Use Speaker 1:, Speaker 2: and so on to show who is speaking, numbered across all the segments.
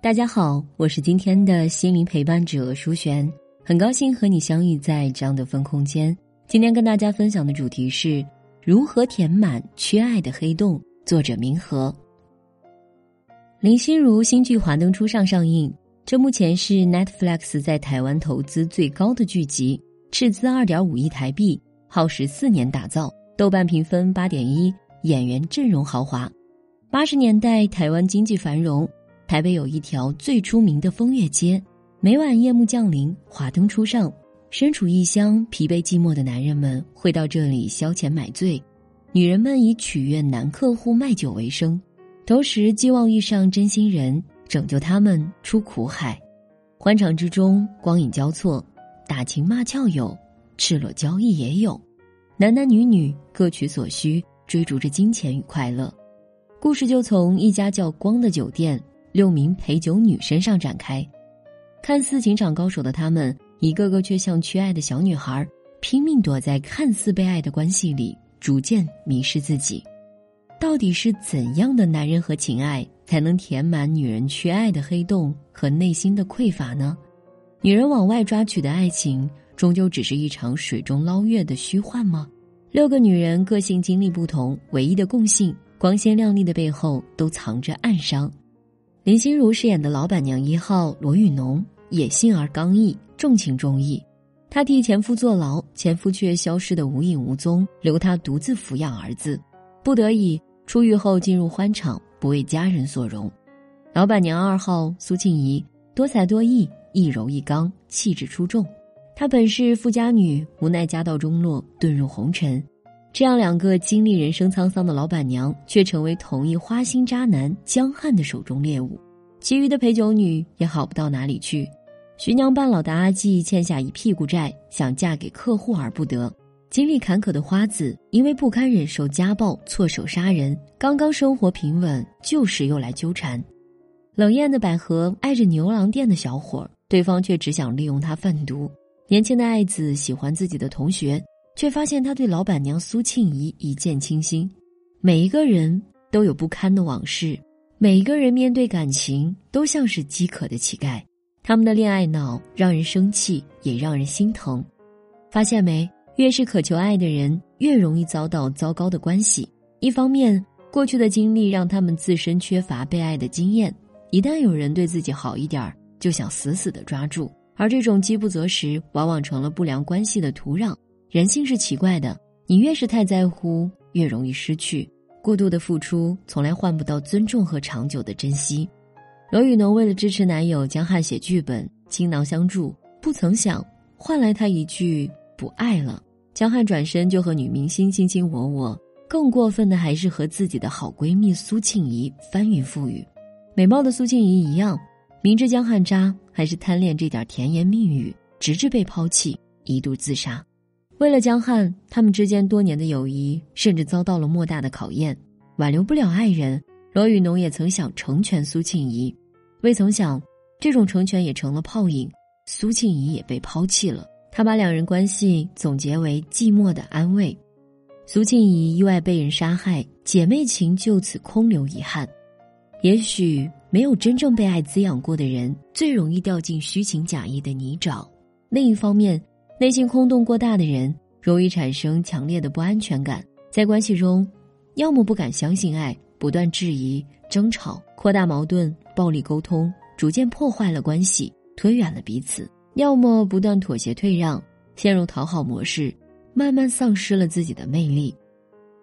Speaker 1: 大家好，我是今天的心灵陪伴者舒璇，很高兴和你相遇在张德芬空间。今天跟大家分享的主题是如何填满缺爱的黑洞。作者明和，林心如新剧《华灯初上》上映，这目前是 Netflix 在台湾投资最高的剧集，斥资二点五亿台币，耗时四年打造，豆瓣评分八点一，演员阵容豪华。八十年代台湾经济繁荣。台北有一条最出名的风月街，每晚夜幕降临，华灯初上，身处异乡、疲惫寂寞的男人们会到这里消遣买醉，女人们以取悦男客户卖酒为生，同时寄望遇上真心人拯救他们出苦海。欢场之中，光影交错，打情骂俏有，赤裸交易也有，男男女女各取所需，追逐着金钱与快乐。故事就从一家叫光的酒店。六名陪酒女身上展开，看似情场高手的他们，一个个却像缺爱的小女孩，拼命躲在看似被爱的关系里，逐渐迷失自己。到底是怎样的男人和情爱，才能填满女人缺爱的黑洞和内心的匮乏呢？女人往外抓取的爱情，终究只是一场水中捞月的虚幻吗？六个女人个性经历不同，唯一的共性，光鲜亮丽的背后都藏着暗伤。林心如饰演的老板娘一号罗雨农，野性而刚毅，重情重义。她替前夫坐牢，前夫却消失得无影无踪，留她独自抚养儿子。不得已出狱后进入欢场，不为家人所容。老板娘二号苏庆怡，多才多艺，一柔一刚，气质出众。她本是富家女，无奈家道中落，遁入红尘。这样两个经历人生沧桑的老板娘，却成为同一花心渣男江汉的手中猎物。其余的陪酒女也好不到哪里去。徐娘半老的阿季欠下一屁股债，想嫁给客户而不得。经历坎坷的花子，因为不堪忍受家暴，错手杀人。刚刚生活平稳，旧时又来纠缠。冷艳的百合爱着牛郎店的小伙，对方却只想利用他贩毒。年轻的爱子喜欢自己的同学。却发现他对老板娘苏庆怡一见倾心。每一个人都有不堪的往事，每一个人面对感情都像是饥渴的乞丐。他们的恋爱脑让人生气，也让人心疼。发现没？越是渴求爱的人，越容易遭到糟糕的关系。一方面，过去的经历让他们自身缺乏被爱的经验，一旦有人对自己好一点儿就想死死的抓住，而这种饥不择食，往往成了不良关系的土壤。人性是奇怪的，你越是太在乎，越容易失去。过度的付出从来换不到尊重和长久的珍惜。罗雨农为了支持男友江汉写剧本，倾囊相助，不曾想换来他一句不爱了。江汉转身就和女明星卿卿我我，更过分的还是和自己的好闺蜜苏庆怡翻云覆雨。美貌的苏庆怡一样，明知江汉渣，还是贪恋这点甜言蜜语，直至被抛弃，一度自杀。为了江汉，他们之间多年的友谊甚至遭到了莫大的考验。挽留不了爱人，罗雨农也曾想成全苏庆怡，未曾想这种成全也成了泡影，苏庆怡也被抛弃了。他把两人关系总结为寂寞的安慰。苏庆怡意外被人杀害，姐妹情就此空留遗憾。也许没有真正被爱滋养过的人，最容易掉进虚情假意的泥沼。另一方面。内心空洞过大的人，容易产生强烈的不安全感，在关系中，要么不敢相信爱，不断质疑、争吵、扩大矛盾、暴力沟通，逐渐破坏了关系，推远了彼此；要么不断妥协退让，陷入讨好模式，慢慢丧失了自己的魅力。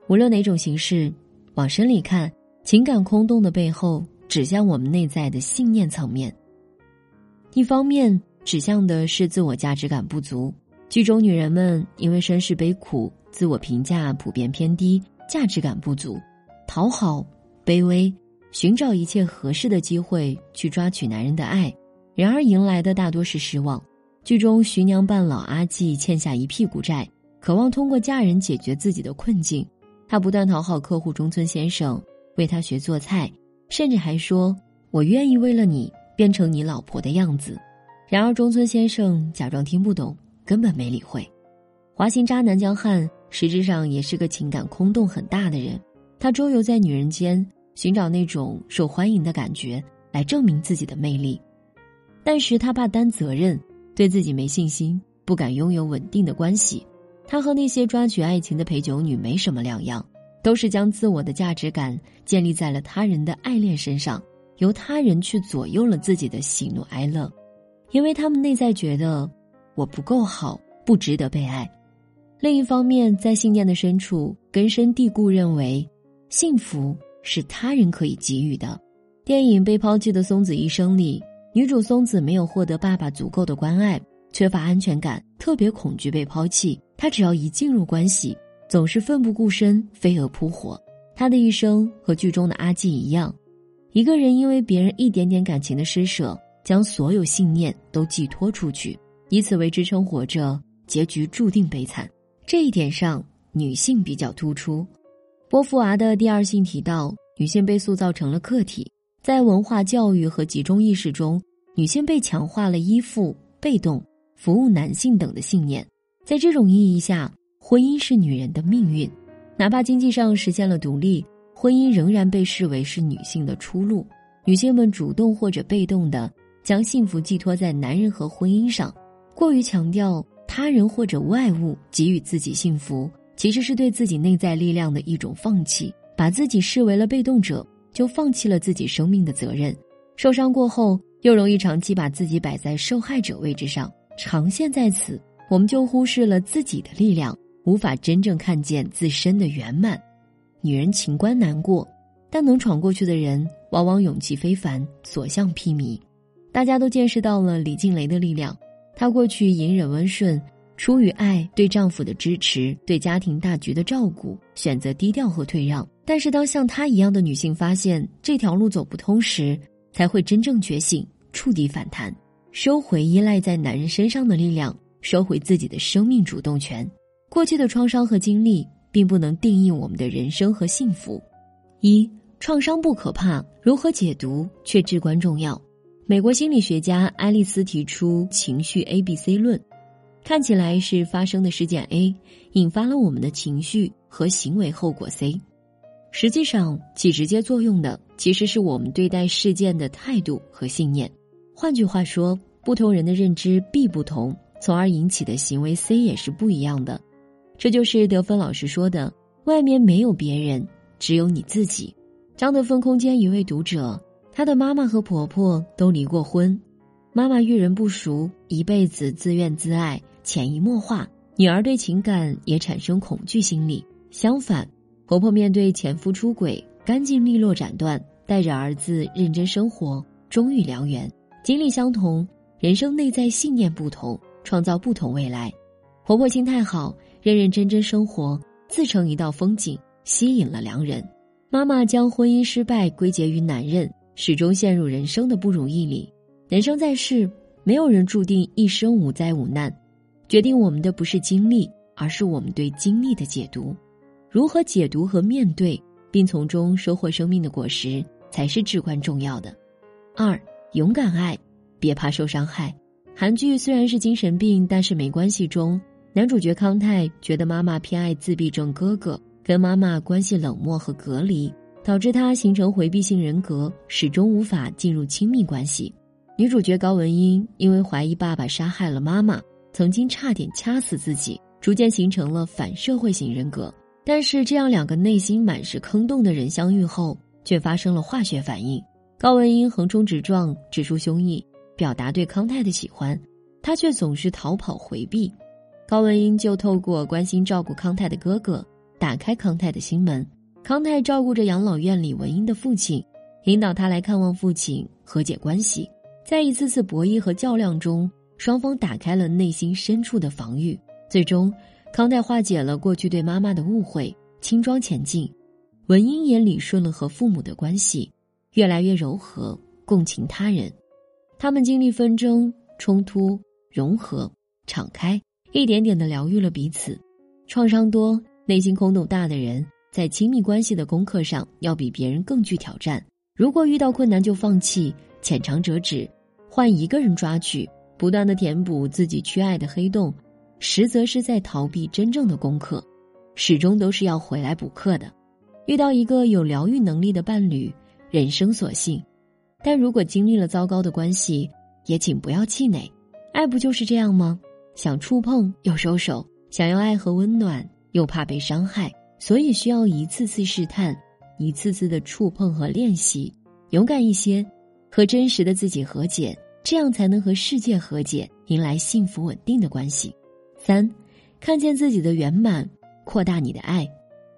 Speaker 1: 无论哪种形式，往深里看，情感空洞的背后，指向我们内在的信念层面。一方面，指向的是自我价值感不足。剧中女人们因为身世悲苦，自我评价普遍偏低，价值感不足，讨好、卑微，寻找一切合适的机会去抓取男人的爱，然而迎来的大多是失望。剧中徐娘半老阿季欠下一屁股债，渴望通过嫁人解决自己的困境。她不断讨好客户中村先生，为他学做菜，甚至还说：“我愿意为了你变成你老婆的样子。”然而中村先生假装听不懂，根本没理会。华心渣男江汉实质上也是个情感空洞很大的人，他周游在女人间，寻找那种受欢迎的感觉来证明自己的魅力。但是他怕担责任，对自己没信心，不敢拥有稳定的关系。他和那些抓取爱情的陪酒女没什么两样，都是将自我的价值感建立在了他人的爱恋身上，由他人去左右了自己的喜怒哀乐，因为他们内在觉得我不够好，不值得被爱。另一方面，在信念的深处根深蒂固认为，幸福是他人可以给予的。电影《被抛弃的松子一生》里。女主松子没有获得爸爸足够的关爱，缺乏安全感，特别恐惧被抛弃。她只要一进入关系，总是奋不顾身，飞蛾扑火。她的一生和剧中的阿纪一样，一个人因为别人一点点感情的施舍，将所有信念都寄托出去，以此为支撑活着，结局注定悲惨。这一点上，女性比较突出。波伏娃的第二性提到，女性被塑造成了客体。在文化教育和集中意识中，女性被强化了依附、被动、服务男性等的信念。在这种意义下，婚姻是女人的命运，哪怕经济上实现了独立，婚姻仍然被视为是女性的出路。女性们主动或者被动的将幸福寄托在男人和婚姻上，过于强调他人或者外物给予自己幸福，其实是对自己内在力量的一种放弃，把自己视为了被动者。就放弃了自己生命的责任，受伤过后又容易长期把自己摆在受害者位置上，长陷在此，我们就忽视了自己的力量，无法真正看见自身的圆满。女人情关难过，但能闯过去的人往往勇气非凡，所向披靡。大家都见识到了李静蕾的力量，她过去隐忍温顺，出于爱对丈夫的支持，对家庭大局的照顾，选择低调和退让。但是，当像她一样的女性发现这条路走不通时，才会真正觉醒，触底反弹，收回依赖在男人身上的力量，收回自己的生命主动权。过去的创伤和经历并不能定义我们的人生和幸福。一创伤不可怕，如何解读却至关重要。美国心理学家爱丽丝提出情绪 A B C 论，看起来是发生的事件 A 引发了我们的情绪和行为后果 C。实际上，起直接作用的其实是我们对待事件的态度和信念。换句话说，不同人的认知 B 不同，从而引起的行为 C 也是不一样的。这就是德芬老师说的：“外面没有别人，只有你自己。”张德芬空间一位读者，她的妈妈和婆婆都离过婚，妈妈遇人不淑，一辈子自怨自艾，潜移默化，女儿对情感也产生恐惧心理。相反。婆婆面对前夫出轨，干净利落斩断，带着儿子认真生活，终遇良缘。经历相同，人生内在信念不同，创造不同未来。婆婆心态好，认认真真生活，自成一道风景，吸引了良人。妈妈将婚姻失败归结于男人，始终陷入人生的不如意里。人生在世，没有人注定一生无灾无难，决定我们的不是经历，而是我们对经历的解读。如何解读和面对，并从中收获生命的果实，才是至关重要的。二，勇敢爱，别怕受伤害。韩剧虽然是精神病，但是没关系。中男主角康泰觉得妈妈偏爱自闭症哥哥，跟妈妈关系冷漠和隔离，导致他形成回避性人格，始终无法进入亲密关系。女主角高文英因为怀疑爸爸杀害了妈妈，曾经差点掐死自己，逐渐形成了反社会型人格。但是，这样两个内心满是坑洞的人相遇后，却发生了化学反应。高文英横冲直撞，直抒胸臆，表达对康泰的喜欢，他却总是逃跑回避。高文英就透过关心照顾康泰的哥哥，打开康泰的心门。康泰照顾着养老院里文英的父亲，引导他来看望父亲，和解关系。在一次次博弈和较量中，双方打开了内心深处的防御，最终。康泰化解了过去对妈妈的误会，轻装前进；文英也理顺了和父母的关系，越来越柔和，共情他人。他们经历纷争、冲突、融合、敞开，一点点的疗愈了彼此。创伤多、内心空洞大的人，在亲密关系的功课上要比别人更具挑战。如果遇到困难就放弃、浅尝辄止，换一个人抓取，不断的填补自己缺爱的黑洞，实则是在逃避真正的功课。始终都是要回来补课的。遇到一个有疗愈能力的伴侣，人生所幸。但如果经历了糟糕的关系，也请不要气馁。爱不就是这样吗？想触碰又收手，想要爱和温暖又怕被伤害，所以需要一次次试探，一次次的触碰和练习。勇敢一些，和真实的自己和解，这样才能和世界和解，迎来幸福稳定的关系。三，看见自己的圆满，扩大你的爱。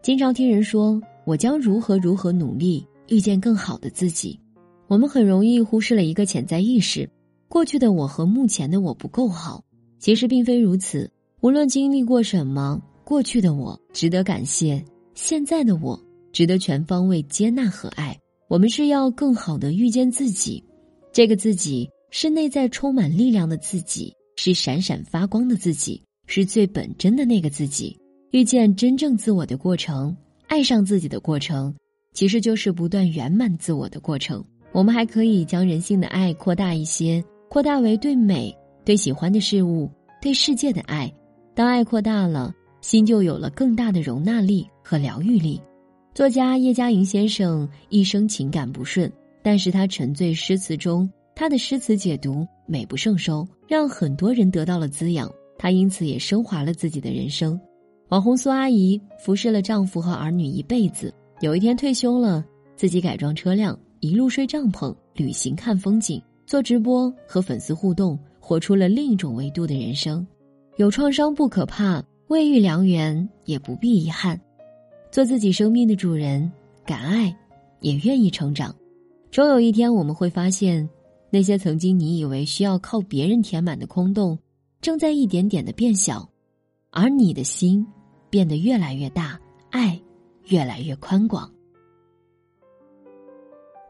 Speaker 1: 经常听人说，我将如何如何努力，遇见更好的自己。我们很容易忽视了一个潜在意识：过去的我和目前的我不够好。其实并非如此。无论经历过什么，过去的我值得感谢，现在的我值得全方位接纳和爱。我们是要更好的遇见自己，这个自己是内在充满力量的自己，是闪闪发光的自己，是最本真的那个自己。遇见真正自我的过程，爱上自己的过程，其实就是不断圆满自我的过程。我们还可以将人性的爱扩大一些，扩大为对美、对喜欢的事物、对世界的爱。当爱扩大了，心就有了更大的容纳力和疗愈力。作家叶嘉莹先生一生情感不顺，但是他沉醉诗词中，他的诗词解读美不胜收，让很多人得到了滋养。他因此也升华了自己的人生。网红苏阿姨服侍了丈夫和儿女一辈子，有一天退休了，自己改装车辆。一路睡帐篷，旅行看风景，做直播和粉丝互动，活出了另一种维度的人生。有创伤不可怕，未遇良缘也不必遗憾。做自己生命的主人，敢爱，也愿意成长。终有一天，我们会发现，那些曾经你以为需要靠别人填满的空洞，正在一点点的变小，而你的心变得越来越大，爱越来越宽广。